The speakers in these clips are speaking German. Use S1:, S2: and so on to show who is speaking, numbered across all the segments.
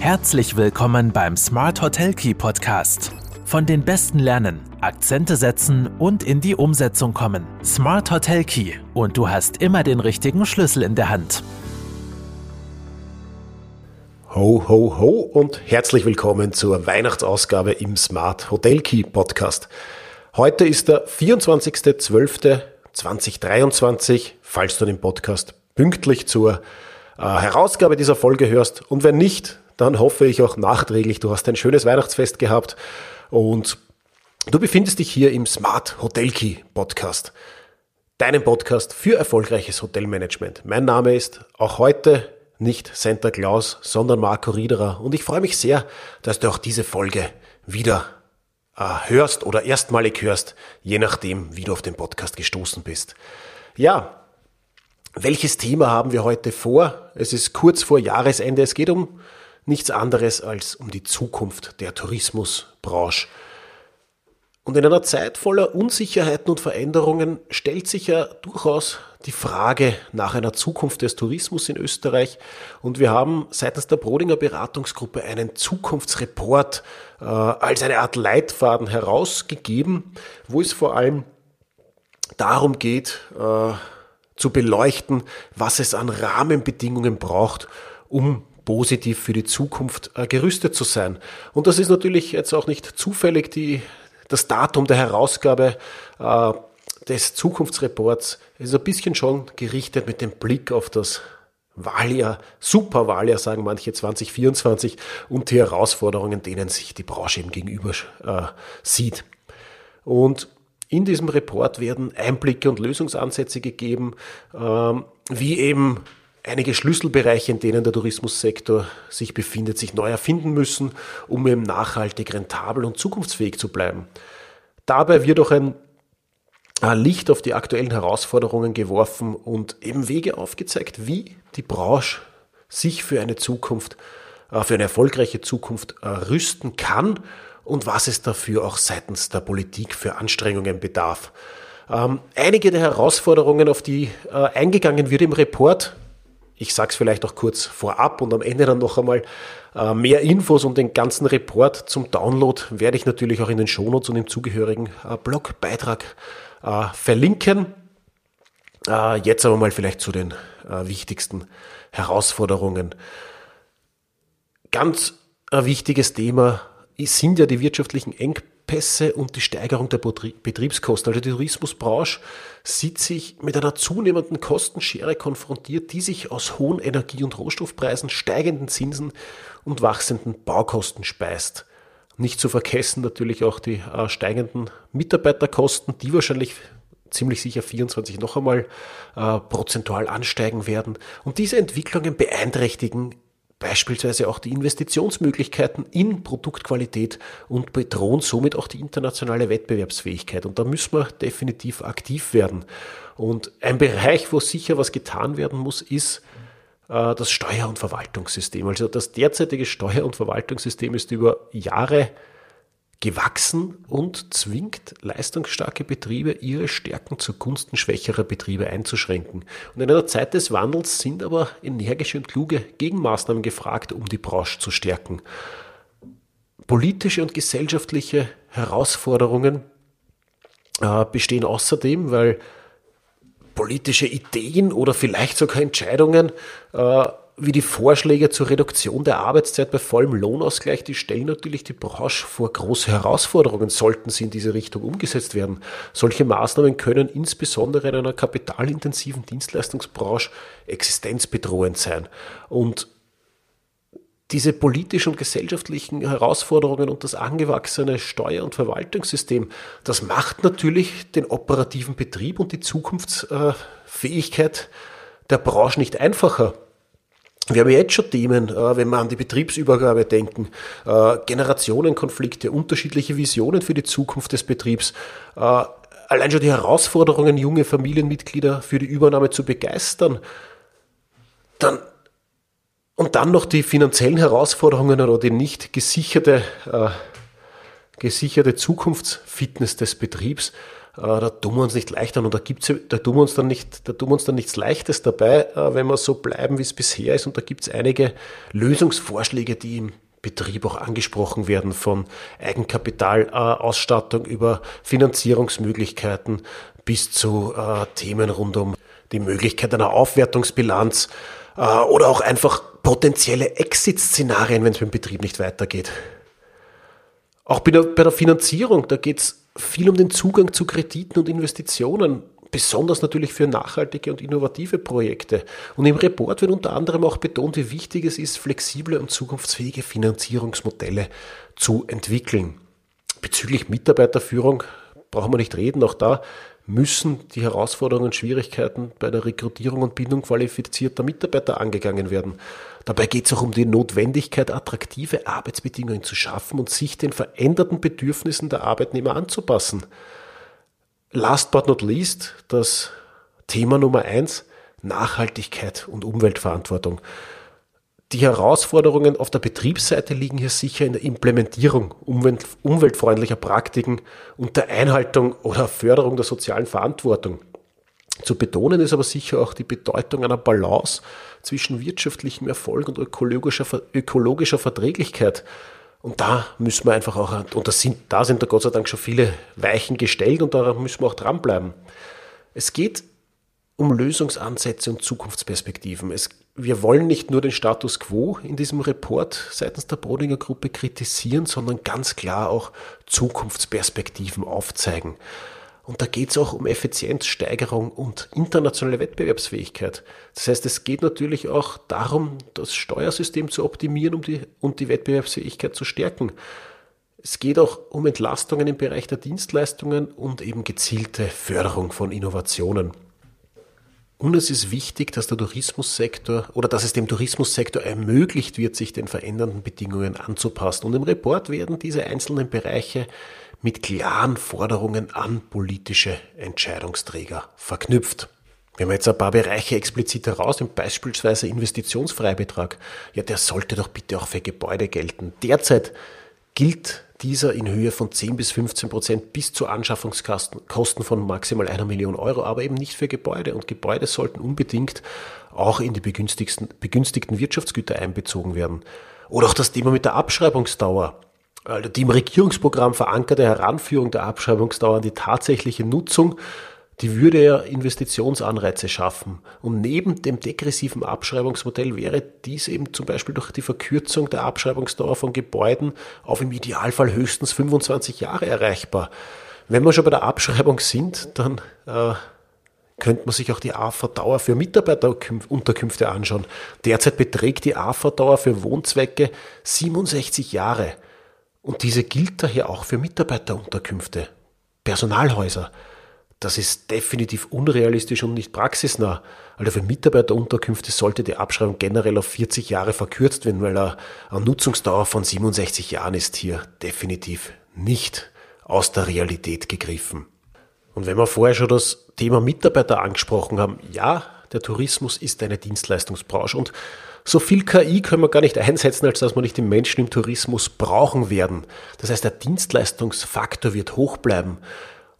S1: Herzlich willkommen beim Smart Hotel Key Podcast. Von den Besten lernen, Akzente setzen und in die Umsetzung kommen. Smart Hotel Key und du hast immer den richtigen Schlüssel in der Hand.
S2: Ho, ho, ho und herzlich willkommen zur Weihnachtsausgabe im Smart Hotel Key Podcast. Heute ist der 24.12.2023, falls du den Podcast pünktlich zur äh, Herausgabe dieser Folge hörst. Und wenn nicht, dann hoffe ich auch nachträglich, du hast ein schönes Weihnachtsfest gehabt und du befindest dich hier im Smart Hotel Key Podcast. Deinem Podcast für erfolgreiches Hotelmanagement. Mein Name ist auch heute nicht Santa Claus, sondern Marco Riederer und ich freue mich sehr, dass du auch diese Folge wieder äh, hörst oder erstmalig hörst, je nachdem, wie du auf den Podcast gestoßen bist. Ja, welches Thema haben wir heute vor? Es ist kurz vor Jahresende. Es geht um nichts anderes als um die Zukunft der Tourismusbranche. Und in einer Zeit voller Unsicherheiten und Veränderungen stellt sich ja durchaus die Frage nach einer Zukunft des Tourismus in Österreich. Und wir haben seitens der Brodinger Beratungsgruppe einen Zukunftsreport äh, als eine Art Leitfaden herausgegeben, wo es vor allem darum geht, äh, zu beleuchten, was es an Rahmenbedingungen braucht, um positiv für die Zukunft äh, gerüstet zu sein. Und das ist natürlich jetzt auch nicht zufällig die, das Datum der Herausgabe äh, des Zukunftsreports. Ist ein bisschen schon gerichtet mit dem Blick auf das Wahljahr, Superwahljahr, sagen manche 2024 und die Herausforderungen, denen sich die Branche eben gegenüber äh, sieht. Und in diesem Report werden Einblicke und Lösungsansätze gegeben, ähm, wie eben einige Schlüsselbereiche, in denen der Tourismussektor sich befindet, sich neu erfinden müssen, um eben nachhaltig, rentabel und zukunftsfähig zu bleiben. Dabei wird auch ein Licht auf die aktuellen Herausforderungen geworfen und eben Wege aufgezeigt, wie die Branche sich für eine Zukunft, äh, für eine erfolgreiche Zukunft äh, rüsten kann und was es dafür auch seitens der Politik für Anstrengungen bedarf. Ähm, einige der Herausforderungen, auf die äh, eingegangen wird im Report, ich sage es vielleicht auch kurz vorab und am Ende dann noch einmal äh, mehr Infos und den ganzen Report zum Download werde ich natürlich auch in den Shownotes und im zugehörigen äh, Blogbeitrag äh, verlinken. Jetzt aber mal vielleicht zu den wichtigsten Herausforderungen. Ganz ein wichtiges Thema sind ja die wirtschaftlichen Engpässe Engpässe und die Steigerung der Betriebskosten. Also die Tourismusbranche sieht sich mit einer zunehmenden Kostenschere konfrontiert, die sich aus hohen Energie- und Rohstoffpreisen, steigenden Zinsen und wachsenden Baukosten speist. Nicht zu vergessen natürlich auch die äh, steigenden Mitarbeiterkosten, die wahrscheinlich ziemlich sicher 24 noch einmal äh, prozentual ansteigen werden. Und diese Entwicklungen beeinträchtigen beispielsweise auch die Investitionsmöglichkeiten in Produktqualität und bedrohen somit auch die internationale Wettbewerbsfähigkeit. Und da müssen wir definitiv aktiv werden. Und ein Bereich, wo sicher was getan werden muss, ist äh, das Steuer- und Verwaltungssystem. Also das derzeitige Steuer- und Verwaltungssystem ist über Jahre gewachsen und zwingt leistungsstarke Betriebe, ihre Stärken zugunsten schwächerer Betriebe einzuschränken. Und in einer Zeit des Wandels sind aber energische und kluge Gegenmaßnahmen gefragt, um die Branche zu stärken. Politische und gesellschaftliche Herausforderungen äh, bestehen außerdem, weil politische Ideen oder vielleicht sogar Entscheidungen äh, wie die Vorschläge zur Reduktion der Arbeitszeit bei vollem Lohnausgleich, die stellen natürlich die Branche vor große Herausforderungen, sollten sie in diese Richtung umgesetzt werden. Solche Maßnahmen können insbesondere in einer kapitalintensiven Dienstleistungsbranche existenzbedrohend sein. Und diese politischen und gesellschaftlichen Herausforderungen und das angewachsene Steuer- und Verwaltungssystem, das macht natürlich den operativen Betrieb und die Zukunftsfähigkeit der Branche nicht einfacher. Wir haben jetzt schon Themen, äh, wenn wir an die Betriebsübergabe denken, äh, Generationenkonflikte, unterschiedliche Visionen für die Zukunft des Betriebs, äh, allein schon die Herausforderungen, junge Familienmitglieder für die Übernahme zu begeistern, dann und dann noch die finanziellen Herausforderungen oder die nicht gesicherte, gesicherte Zukunftsfitness des Betriebs. Da tun wir uns nicht leichter und da gibt's, da tun wir uns dann nicht, da tun wir uns dann nichts Leichtes dabei, wenn wir so bleiben, wie es bisher ist. Und da gibt es einige Lösungsvorschläge, die im Betrieb auch angesprochen werden, von Eigenkapitalausstattung über Finanzierungsmöglichkeiten bis zu äh, Themen rund um die Möglichkeit einer Aufwertungsbilanz äh, oder auch einfach potenzielle Exit-Szenarien, wenn es mit dem Betrieb nicht weitergeht. Auch bei der, Finanzierung, da geht es viel um den Zugang zu Krediten und Investitionen, besonders natürlich für nachhaltige und innovative Projekte. Und im Report wird unter anderem auch betont, wie wichtig es ist, flexible und zukunftsfähige Finanzierungsmodelle zu entwickeln. Bezüglich Mitarbeiterführung brauchen wir nicht reden, auch da müssen die Herausforderungen und Schwierigkeiten bei der Rekrutierung und Bindung qualifizierter Mitarbeiter angegangen werden. Dabei geht es auch um die Notwendigkeit, attraktive Arbeitsbedingungen zu schaffen und sich den veränderten Bedürfnissen der Arbeitnehmer anzupassen. Last but not least, das Thema Nummer eins, Nachhaltigkeit und Umweltverantwortung. Die Herausforderungen auf der Betriebsseite liegen hier sicher in der Implementierung umweltfreundlicher Praktiken und der Einhaltung oder Förderung der sozialen Verantwortung. Zu betonen ist aber sicher auch die Bedeutung einer Balance zwischen wirtschaftlichem Erfolg und ökologischer, ökologischer Verträglichkeit. Und da müssen wir einfach auch, und das sind, da sind da Gott sei Dank schon viele Weichen gestellt und da müssen wir auch dranbleiben. Es geht um Lösungsansätze und Zukunftsperspektiven. Es, wir wollen nicht nur den Status quo in diesem Report seitens der Brodinger Gruppe kritisieren, sondern ganz klar auch Zukunftsperspektiven aufzeigen. Und da geht es auch um Effizienzsteigerung und internationale Wettbewerbsfähigkeit. Das heißt, es geht natürlich auch darum, das Steuersystem zu optimieren um die, und die Wettbewerbsfähigkeit zu stärken. Es geht auch um Entlastungen im Bereich der Dienstleistungen und eben gezielte Förderung von Innovationen. Und es ist wichtig, dass der Tourismussektor oder dass es dem Tourismussektor ermöglicht wird, sich den verändernden Bedingungen anzupassen. Und im Report werden diese einzelnen Bereiche mit klaren Forderungen an politische Entscheidungsträger verknüpft. Wenn wir jetzt ein paar Bereiche explizit herausnehmen, beispielsweise Investitionsfreibetrag, ja, der sollte doch bitte auch für Gebäude gelten. Derzeit gilt dieser in Höhe von 10 bis 15 Prozent bis zu Anschaffungskosten von maximal einer Million Euro, aber eben nicht für Gebäude. Und Gebäude sollten unbedingt auch in die begünstigten, begünstigten Wirtschaftsgüter einbezogen werden. Oder auch das Thema mit der Abschreibungsdauer. Also die im Regierungsprogramm verankerte Heranführung der Abschreibungsdauer an die tatsächliche Nutzung die würde ja Investitionsanreize schaffen. Und neben dem degressiven Abschreibungsmodell wäre dies eben zum Beispiel durch die Verkürzung der Abschreibungsdauer von Gebäuden auf im Idealfall höchstens 25 Jahre erreichbar. Wenn wir schon bei der Abschreibung sind, dann äh, könnte man sich auch die AV-Dauer für Mitarbeiterunterkünfte anschauen. Derzeit beträgt die AV-Dauer für Wohnzwecke 67 Jahre. Und diese gilt daher auch für Mitarbeiterunterkünfte, Personalhäuser. Das ist definitiv unrealistisch und nicht praxisnah. Also für Mitarbeiterunterkünfte sollte die Abschreibung generell auf 40 Jahre verkürzt werden, weil eine Nutzungsdauer von 67 Jahren ist hier definitiv nicht aus der Realität gegriffen. Und wenn wir vorher schon das Thema Mitarbeiter angesprochen haben, ja, der Tourismus ist eine Dienstleistungsbranche und so viel KI können wir gar nicht einsetzen, als dass wir nicht die Menschen im Tourismus brauchen werden. Das heißt, der Dienstleistungsfaktor wird hoch bleiben.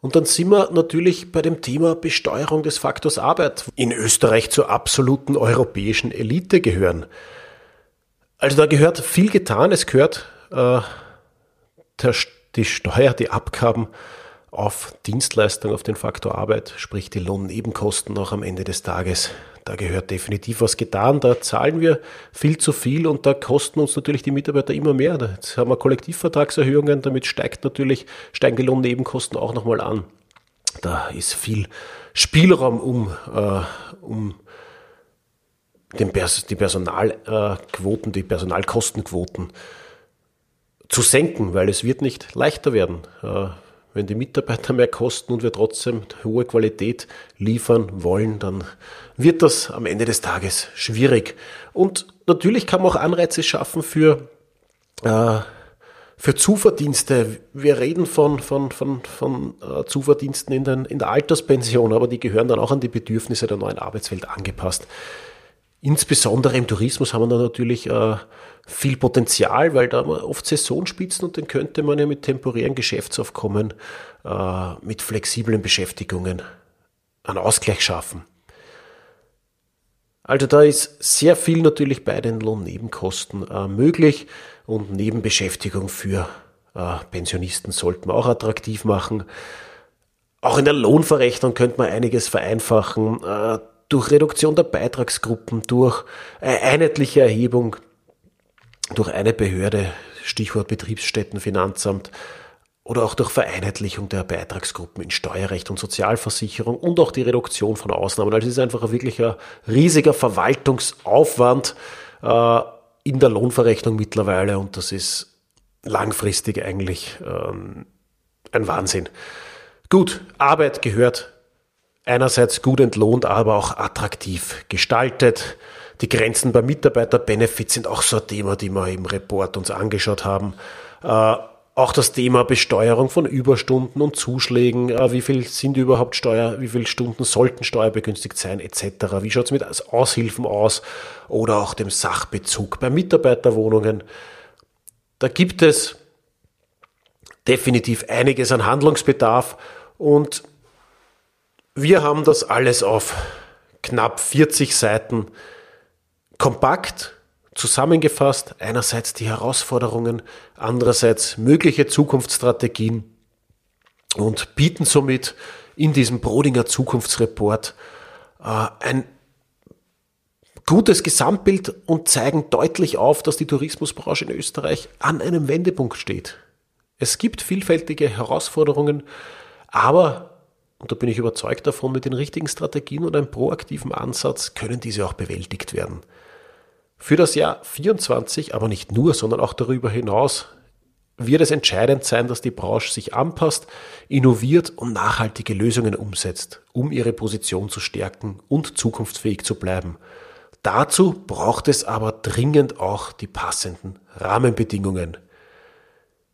S2: Und dann sind wir natürlich bei dem Thema Besteuerung des Faktors Arbeit in Österreich zur absoluten europäischen Elite gehören. Also da gehört viel getan. Es gehört äh, der, die Steuer, die Abgaben auf Dienstleistung, auf den Faktor Arbeit, sprich die Lohnnebenkosten auch am Ende des Tages da gehört definitiv was getan. Da zahlen wir viel zu viel und da kosten uns natürlich die Mitarbeiter immer mehr. Jetzt haben wir Kollektivvertragserhöhungen, damit steigt natürlich, steigen die Lohnnebenkosten auch nochmal an. Da ist viel Spielraum, um, äh, um den Pers die Personalquoten, die Personalkostenquoten zu senken, weil es wird nicht leichter werden. Äh, wenn die Mitarbeiter mehr kosten und wir trotzdem hohe Qualität liefern wollen, dann wird das am Ende des Tages schwierig. Und natürlich kann man auch Anreize schaffen für, äh, für Zuverdienste. Wir reden von, von, von, von äh, Zuverdiensten in, den, in der Alterspension, aber die gehören dann auch an die Bedürfnisse der neuen Arbeitswelt angepasst. Insbesondere im Tourismus haben wir da natürlich äh, viel Potenzial, weil da haben wir oft Saisonspitzen und dann könnte man ja mit temporären Geschäftsaufkommen, äh, mit flexiblen Beschäftigungen einen Ausgleich schaffen. Also da ist sehr viel natürlich bei den Lohnnebenkosten äh, möglich und Nebenbeschäftigung für äh, Pensionisten sollten wir auch attraktiv machen. Auch in der Lohnverrechnung könnte man einiges vereinfachen. Äh, durch Reduktion der Beitragsgruppen, durch einheitliche Erhebung durch eine Behörde, Stichwort Betriebsstättenfinanzamt, oder auch durch Vereinheitlichung der Beitragsgruppen in Steuerrecht und Sozialversicherung und auch die Reduktion von Ausnahmen. Also es ist einfach ein wirklicher riesiger Verwaltungsaufwand äh, in der Lohnverrechnung mittlerweile und das ist langfristig eigentlich ähm, ein Wahnsinn. Gut, Arbeit gehört einerseits gut entlohnt, aber auch attraktiv gestaltet. Die Grenzen bei Mitarbeiterbenefits sind auch so ein Thema, die wir im Report uns angeschaut haben. Äh, auch das Thema Besteuerung von Überstunden und Zuschlägen, äh, wie viel sind überhaupt Steuer, wie viele Stunden sollten steuerbegünstigt sein, etc. Wie schaut es mit Aushilfen aus oder auch dem Sachbezug bei Mitarbeiterwohnungen. Da gibt es definitiv einiges an Handlungsbedarf und wir haben das alles auf knapp 40 Seiten kompakt zusammengefasst. Einerseits die Herausforderungen, andererseits mögliche Zukunftsstrategien und bieten somit in diesem Brodinger Zukunftsreport äh, ein gutes Gesamtbild und zeigen deutlich auf, dass die Tourismusbranche in Österreich an einem Wendepunkt steht. Es gibt vielfältige Herausforderungen, aber und da bin ich überzeugt davon, mit den richtigen Strategien und einem proaktiven Ansatz können diese auch bewältigt werden. Für das Jahr 24, aber nicht nur, sondern auch darüber hinaus, wird es entscheidend sein, dass die Branche sich anpasst, innoviert und nachhaltige Lösungen umsetzt, um ihre Position zu stärken und zukunftsfähig zu bleiben. Dazu braucht es aber dringend auch die passenden Rahmenbedingungen.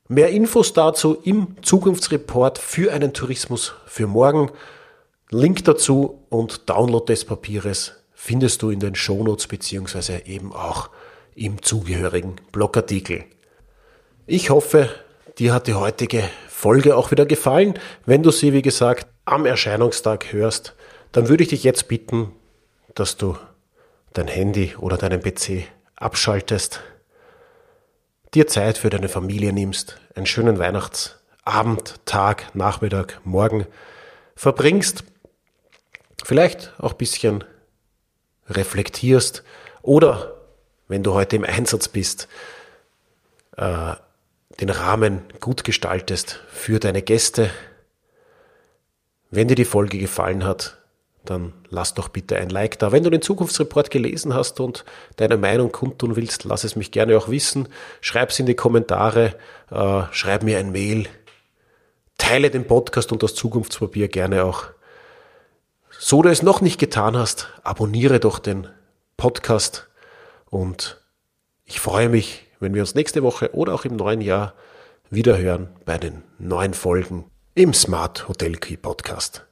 S2: Mehr Infos dazu im Zukunftsreport für einen Tourismus für morgen. Link dazu und Download des Papieres findest du in den Shownotes beziehungsweise eben auch im zugehörigen Blogartikel. Ich hoffe, dir hat die heutige Folge auch wieder gefallen. Wenn du sie, wie gesagt, am Erscheinungstag hörst, dann würde ich dich jetzt bitten, dass du dein Handy oder deinen PC abschaltest dir Zeit für deine Familie nimmst, einen schönen Weihnachtsabend, Tag, Nachmittag, Morgen verbringst, vielleicht auch ein bisschen reflektierst oder, wenn du heute im Einsatz bist, äh, den Rahmen gut gestaltest für deine Gäste. Wenn dir die Folge gefallen hat, dann lass doch bitte ein Like da. Wenn du den Zukunftsreport gelesen hast und deine Meinung kundtun willst, lass es mich gerne auch wissen. Schreib es in die Kommentare, äh, schreib mir ein Mail, teile den Podcast und das Zukunftspapier gerne auch. So du es noch nicht getan hast, abonniere doch den Podcast und ich freue mich, wenn wir uns nächste Woche oder auch im neuen Jahr wiederhören bei den neuen Folgen im Smart Hotel Key Podcast.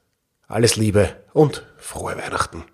S2: Alles Liebe und frohe Weihnachten.